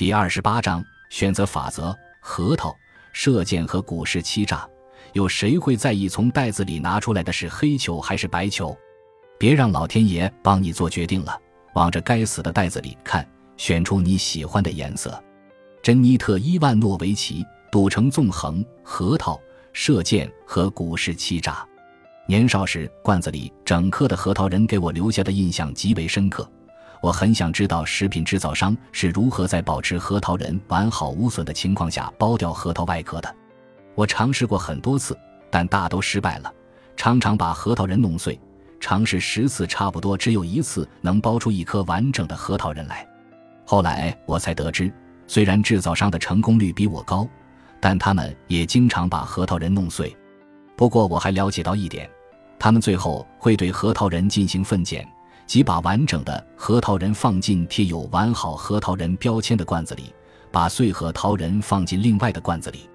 第二十八章选择法则：核桃、射箭和股市欺诈。有谁会在意从袋子里拿出来的是黑球还是白球？别让老天爷帮你做决定了，往这该死的袋子里看，选出你喜欢的颜色。珍妮特·伊万诺维奇，赌城纵横、核桃、射箭和股市欺诈。年少时，罐子里整颗的核桃仁给我留下的印象极为深刻。我很想知道食品制造商是如何在保持核桃仁完好无损的情况下剥掉核桃外壳的。我尝试过很多次，但大都失败了，常常把核桃仁弄碎。尝试十次，差不多只有一次能剥出一颗完整的核桃仁来。后来我才得知。虽然制造商的成功率比我高，但他们也经常把核桃仁弄碎。不过我还了解到一点，他们最后会对核桃仁进行分拣，即把完整的核桃仁放进贴有完好核桃仁标签的罐子里，把碎核桃仁放进另外的罐子里。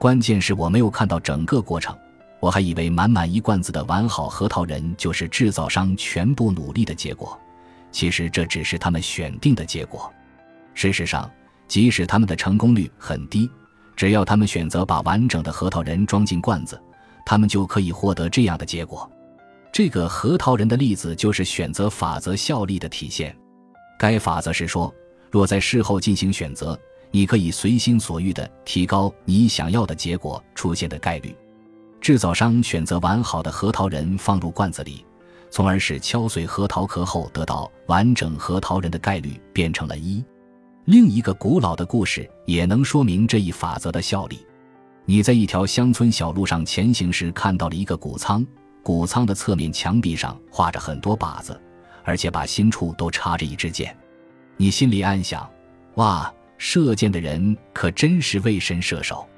关键是我没有看到整个过程，我还以为满满一罐子的完好核桃仁就是制造商全部努力的结果，其实这只是他们选定的结果。事实上。即使他们的成功率很低，只要他们选择把完整的核桃仁装进罐子，他们就可以获得这样的结果。这个核桃仁的例子就是选择法则效力的体现。该法则是说，若在事后进行选择，你可以随心所欲地提高你想要的结果出现的概率。制造商选择完好的核桃仁放入罐子里，从而使敲碎核桃壳后得到完整核桃仁的概率变成了一。另一个古老的故事也能说明这一法则的效力。你在一条乡村小路上前行时，看到了一个谷仓，谷仓的侧面墙壁上画着很多靶子，而且靶心处都插着一支箭。你心里暗想：“哇，射箭的人可真是为神射手。”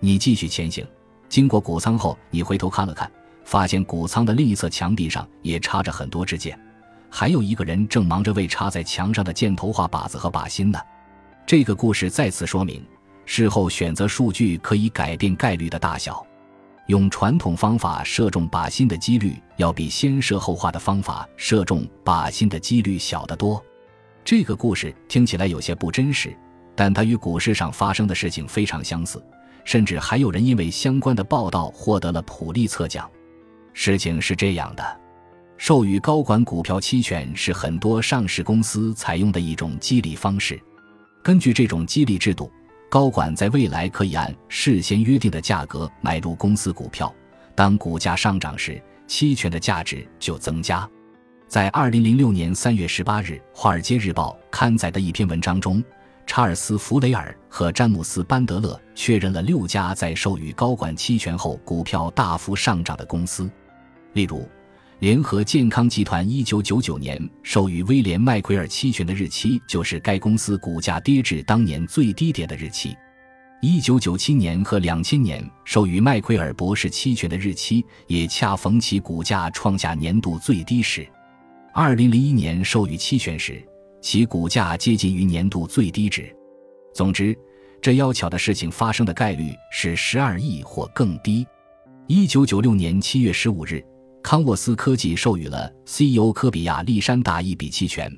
你继续前行，经过谷仓后，你回头看了看，发现谷仓的另一侧墙壁上也插着很多支箭。还有一个人正忙着为插在墙上的箭头画靶子和靶心呢。这个故事再次说明，事后选择数据可以改变概率的大小。用传统方法射中靶心的几率，要比先射后画的方法射中靶心的几率小得多。这个故事听起来有些不真实，但它与股市上发生的事情非常相似，甚至还有人因为相关的报道获得了普利策奖。事情是这样的。授予高管股票期权是很多上市公司采用的一种激励方式。根据这种激励制度，高管在未来可以按事先约定的价格买入公司股票。当股价上涨时，期权的价值就增加。在二零零六年三月十八日，《华尔街日报》刊载的一篇文章中，查尔斯·弗雷尔和詹姆斯·班德勒确认了六家在授予高管期权后股票大幅上涨的公司，例如。联合健康集团一九九九年授予威廉·麦奎尔期权的日期，就是该公司股价跌至当年最低点的日期。一九九七年和两千年授予麦奎尔博士期权的日期，也恰逢其股价创下年度最低时。二零零一年授予期权时，其股价接近于年度最低值。总之，这要巧的事情发生的概率是十二亿或更低。一九九六年七月十五日。康沃斯科技授予了 CEO 科比亚历山大一笔期权，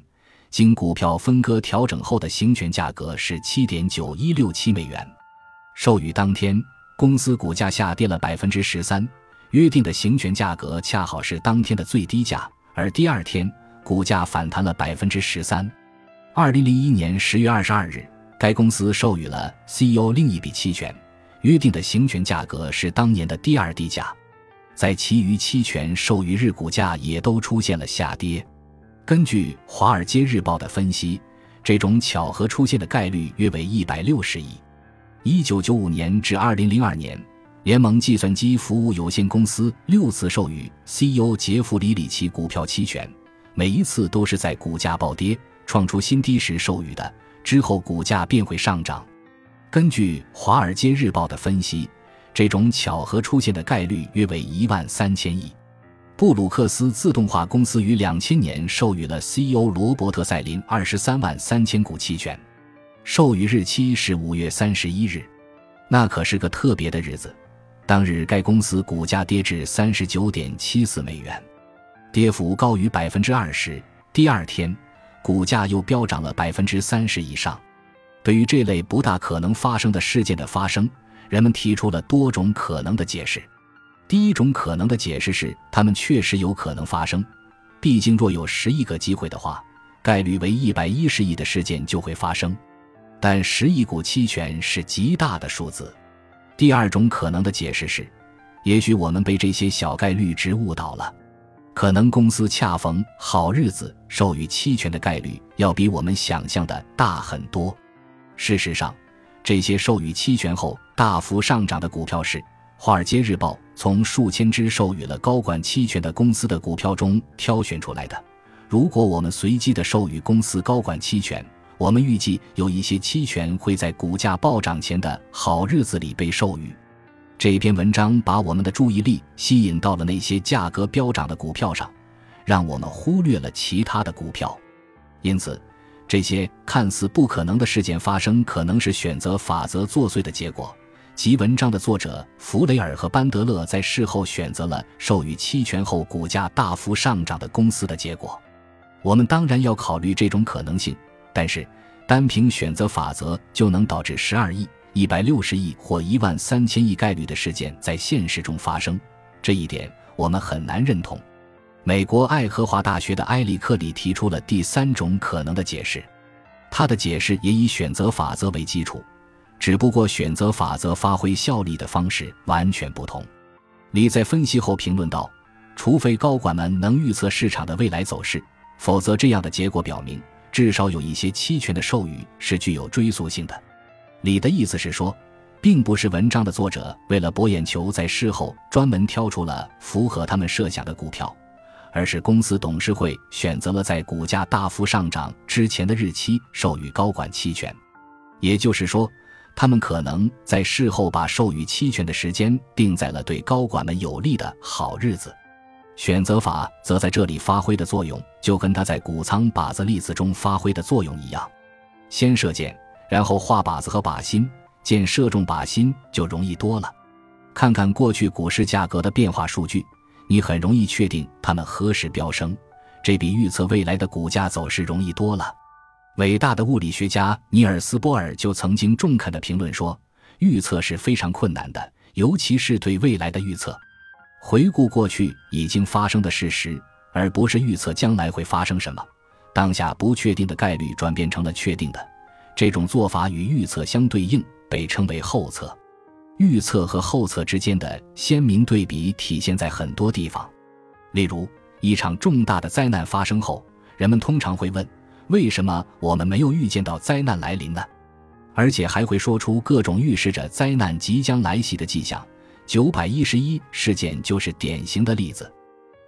经股票分割调整后的行权价格是七点九一六七美元。授予当天，公司股价下跌了百分之十三，约定的行权价格恰好是当天的最低价，而第二天股价反弹了百分之十三。二零零一年十月二十二日，该公司授予了 CEO 另一笔期权，约定的行权价格是当年的第二低价。在其余期权授予日，股价也都出现了下跌。根据《华尔街日报》的分析，这种巧合出现的概率约为一百六十亿。一九九五年至二零零二年，联盟计算机服务有限公司六次授予 CEO 杰弗里·里奇股票期权，每一次都是在股价暴跌、创出新低时授予的，之后股价便会上涨。根据《华尔街日报》的分析。这种巧合出现的概率约为一万三千亿。布鲁克斯自动化公司于两千年授予了 CEO 罗伯特·塞林二十三万三千股期权，授予日期是五月三十一日，那可是个特别的日子。当日该公司股价跌至三十九点七四美元，跌幅高于百分之二十。第二天，股价又飙涨了百分之三十以上。对于这类不大可能发生的事件的发生，人们提出了多种可能的解释。第一种可能的解释是，它们确实有可能发生。毕竟，若有十亿个机会的话，概率为一百一十亿的事件就会发生。但十亿股期权是极大的数字。第二种可能的解释是，也许我们被这些小概率值误导了。可能公司恰逢好日子授予期权的概率要比我们想象的大很多。事实上，这些授予期权后大幅上涨的股票是《华尔街日报》从数千只授予了高管期权的公司的股票中挑选出来的。如果我们随机的授予公司高管期权，我们预计有一些期权会在股价暴涨前的好日子里被授予。这篇文章把我们的注意力吸引到了那些价格飙涨的股票上，让我们忽略了其他的股票。因此，这些看似不可能的事件发生，可能是选择法则作祟的结果，即文章的作者弗雷尔和班德勒在事后选择了授予期权后股价大幅上涨的公司的结果。我们当然要考虑这种可能性，但是单凭选择法则就能导致十二亿。一百六十亿或一万三千亿概率的事件在现实中发生，这一点我们很难认同。美国爱荷华大学的埃里克里提出了第三种可能的解释，他的解释也以选择法则为基础，只不过选择法则发挥效力的方式完全不同。李在分析后评论道：“除非高管们能预测市场的未来走势，否则这样的结果表明，至少有一些期权的授予是具有追溯性的。”李的意思是说，并不是文章的作者为了博眼球，在事后专门挑出了符合他们设想的股票，而是公司董事会选择了在股价大幅上涨之前的日期授予高管期权。也就是说，他们可能在事后把授予期权的时间定在了对高管们有利的好日子。选择法则在这里发挥的作用，就跟他在谷仓靶子例子中发挥的作用一样，先射箭。然后画靶子和靶心，箭射中靶心就容易多了。看看过去股市价格的变化数据，你很容易确定它们何时飙升，这比预测未来的股价走势容易多了。伟大的物理学家尼尔斯·波尔就曾经中肯地评论说：“预测是非常困难的，尤其是对未来的预测。回顾过去已经发生的事实，而不是预测将来会发生什么。当下不确定的概率转变成了确定的。”这种做法与预测相对应，被称为后测。预测和后测之间的鲜明对比体现在很多地方，例如一场重大的灾难发生后，人们通常会问：为什么我们没有预见到灾难来临呢？而且还会说出各种预示着灾难即将来袭的迹象。九百一十一事件就是典型的例子。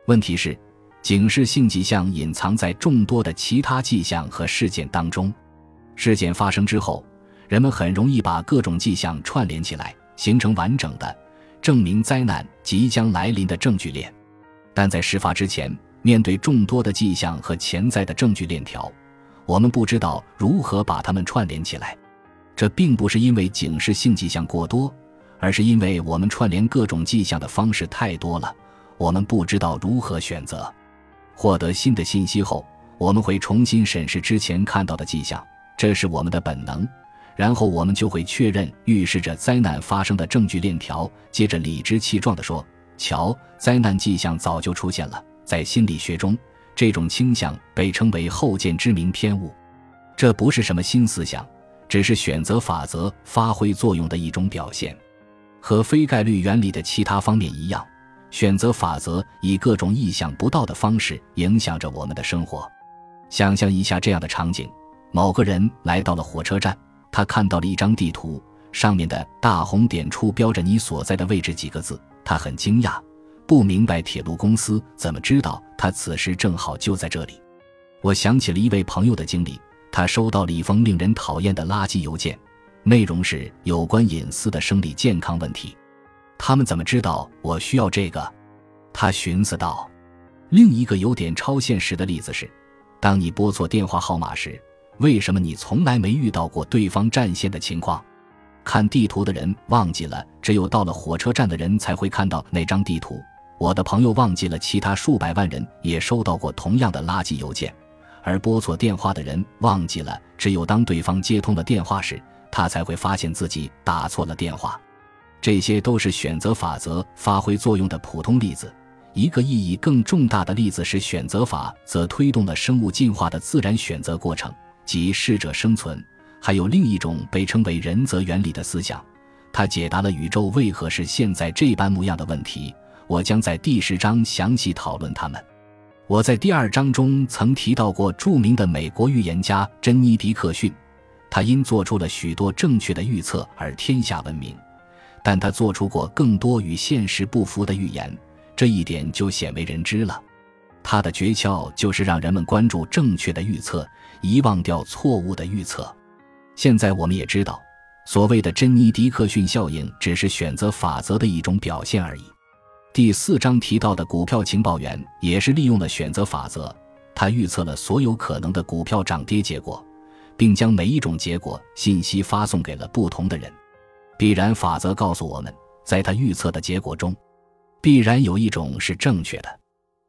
问题是，警示性迹象隐藏在众多的其他迹象和事件当中。事件发生之后，人们很容易把各种迹象串联起来，形成完整的证明灾难即将来临的证据链。但在事发之前，面对众多的迹象和潜在的证据链条，我们不知道如何把它们串联起来。这并不是因为警示性迹象过多，而是因为我们串联各种迹象的方式太多了，我们不知道如何选择。获得新的信息后，我们会重新审视之前看到的迹象。这是我们的本能，然后我们就会确认预示着灾难发生的证据链条，接着理直气壮地说：“瞧，灾难迹象早就出现了。”在心理学中，这种倾向被称为后见之明偏误。这不是什么新思想，只是选择法则发挥作用的一种表现。和非概率原理的其他方面一样，选择法则以各种意想不到的方式影响着我们的生活。想象一下这样的场景。某个人来到了火车站，他看到了一张地图，上面的大红点处标着你所在的位置几个字。他很惊讶，不明白铁路公司怎么知道他此时正好就在这里。我想起了一位朋友的经历，他收到了一封令人讨厌的垃圾邮件，内容是有关隐私的生理健康问题。他们怎么知道我需要这个？他寻思道。另一个有点超现实的例子是，当你拨错电话号码时。为什么你从来没遇到过对方占线的情况？看地图的人忘记了，只有到了火车站的人才会看到那张地图。我的朋友忘记了，其他数百万人也收到过同样的垃圾邮件，而拨错电话的人忘记了，只有当对方接通了电话时，他才会发现自己打错了电话。这些都是选择法则发挥作用的普通例子。一个意义更重大的例子是，选择法则推动了生物进化的自然选择过程，即适者生存。还有另一种被称为仁则原理的思想，它解答了宇宙为何是现在这般模样的问题。我将在第十章详细讨论它们。我在第二章中曾提到过著名的美国预言家珍妮·迪克逊，他因做出了许多正确的预测而天下闻名，但他做出过更多与现实不符的预言，这一点就鲜为人知了。他的诀窍就是让人们关注正确的预测，遗忘掉错误的预测。现在我们也知道，所谓的珍妮·迪克逊效应只是选择法则的一种表现而已。第四章提到的股票情报员也是利用了选择法则，他预测了所有可能的股票涨跌结果，并将每一种结果信息发送给了不同的人。必然法则告诉我们，在他预测的结果中，必然有一种是正确的。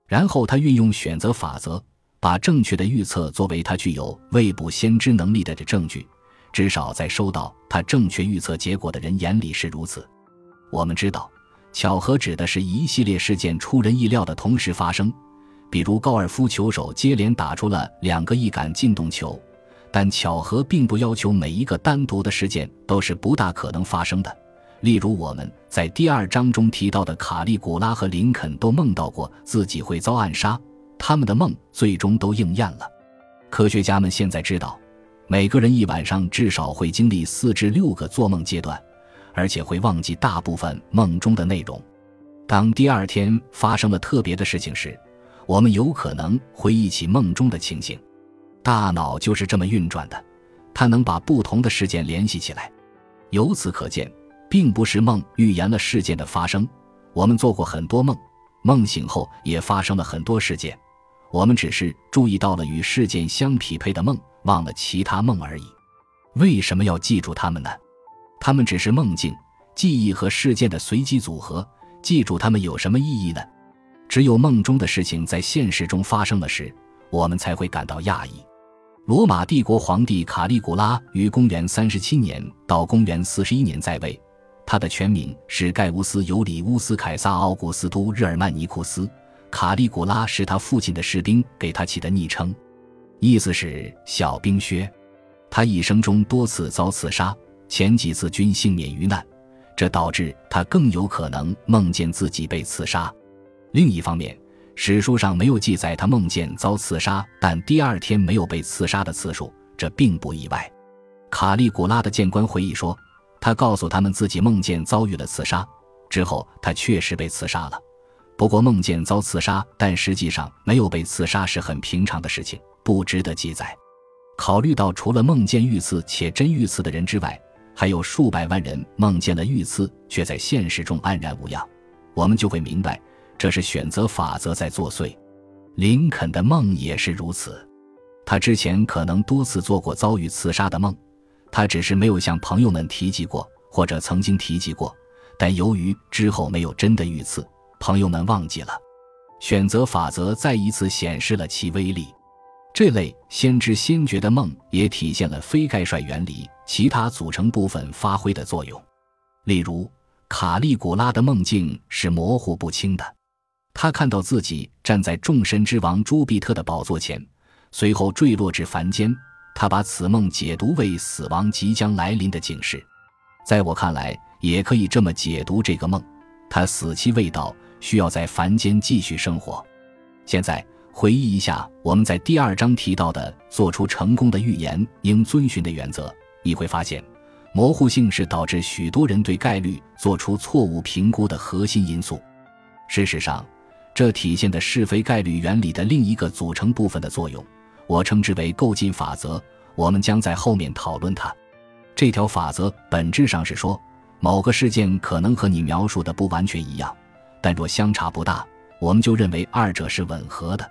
然后他运用选择法则，把正确的预测作为他具有未卜先知能力的证据，至少在收到他正确预测结果的人眼里是如此。我们知道。巧合指的是一系列事件出人意料的同时发生，比如高尔夫球手接连打出了两个一杆进洞球。但巧合并不要求每一个单独的事件都是不大可能发生的。例如我们在第二章中提到的卡利古拉和林肯都梦到过自己会遭暗杀，他们的梦最终都应验了。科学家们现在知道，每个人一晚上至少会经历四至六个做梦阶段。而且会忘记大部分梦中的内容。当第二天发生了特别的事情时，我们有可能回忆起梦中的情形。大脑就是这么运转的，它能把不同的事件联系起来。由此可见，并不是梦预言了事件的发生。我们做过很多梦，梦醒后也发生了很多事件，我们只是注意到了与事件相匹配的梦，忘了其他梦而已。为什么要记住它们呢？他们只是梦境、记忆和事件的随机组合。记住它们有什么意义呢？只有梦中的事情在现实中发生了时，我们才会感到讶异。罗马帝国皇帝卡利古拉于公元三十七年到公元四十一年在位，他的全名是盖乌斯·尤里乌斯·凯撒·奥古斯都·日耳曼尼库斯。卡利古拉是他父亲的士兵给他起的昵称，意思是小冰靴。他一生中多次遭刺杀。前几次均幸免于难，这导致他更有可能梦见自己被刺杀。另一方面，史书上没有记载他梦见遭刺杀，但第二天没有被刺杀的次数，这并不意外。卡利古拉的谏官回忆说，他告诉他们自己梦见遭遇了刺杀，之后他确实被刺杀了。不过，梦见遭刺杀，但实际上没有被刺杀是很平常的事情，不值得记载。考虑到除了梦见遇刺且真遇刺的人之外，还有数百万人梦见了遇刺，却在现实中安然无恙，我们就会明白，这是选择法则在作祟。林肯的梦也是如此，他之前可能多次做过遭遇刺杀的梦，他只是没有向朋友们提及过，或者曾经提及过，但由于之后没有真的遇刺，朋友们忘记了。选择法则再一次显示了其威力。这类先知先觉的梦也体现了非概率原理其他组成部分发挥的作用。例如，卡利古拉的梦境是模糊不清的，他看到自己站在众神之王朱庇特的宝座前，随后坠落至凡间。他把此梦解读为死亡即将来临的警示。在我看来，也可以这么解读这个梦：他死期未到，需要在凡间继续生活。现在。回忆一下我们在第二章提到的做出成功的预言应遵循的原则，你会发现，模糊性是导致许多人对概率做出错误评估的核心因素。事实上，这体现的是非概率原理的另一个组成部分的作用，我称之为构进法则。我们将在后面讨论它。这条法则本质上是说，某个事件可能和你描述的不完全一样，但若相差不大，我们就认为二者是吻合的。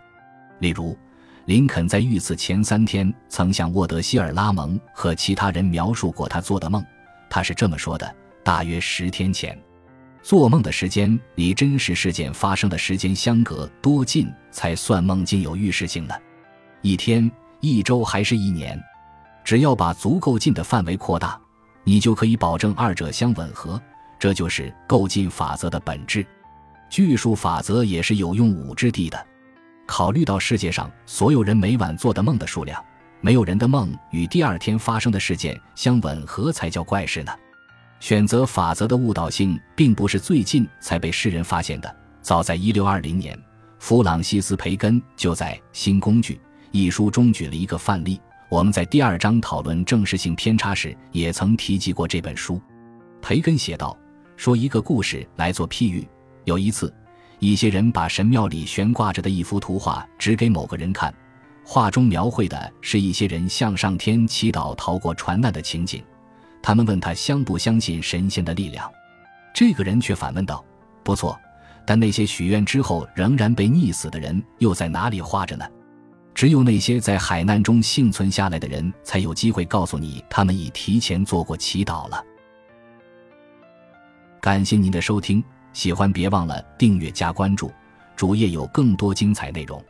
例如，林肯在遇刺前三天曾向沃德希尔拉蒙和其他人描述过他做的梦。他是这么说的：大约十天前，做梦的时间离真实事件发生的时间相隔多近才算梦境有预示性呢？一天、一周还是一年，只要把足够近的范围扩大，你就可以保证二者相吻合。这就是够近法则的本质。巨数法则也是有用武之地的。考虑到世界上所有人每晚做的梦的数量，没有人的梦与第二天发生的事件相吻合才叫怪事呢。选择法则的误导性并不是最近才被世人发现的，早在一六二零年，弗朗西斯·培根就在《新工具》一书中举了一个范例。我们在第二章讨论正式性偏差时也曾提及过这本书。培根写道：“说一个故事来做譬喻。有一次，一些人把神庙里悬挂着的一幅图画指给某个人看，画中描绘的是一些人向上天祈祷逃过船难的情景。”他们问他相不相信神仙的力量，这个人却反问道：“不错，但那些许愿之后仍然被溺死的人又在哪里画着呢？只有那些在海难中幸存下来的人才有机会告诉你，他们已提前做过祈祷了。”感谢您的收听，喜欢别忘了订阅加关注，主页有更多精彩内容。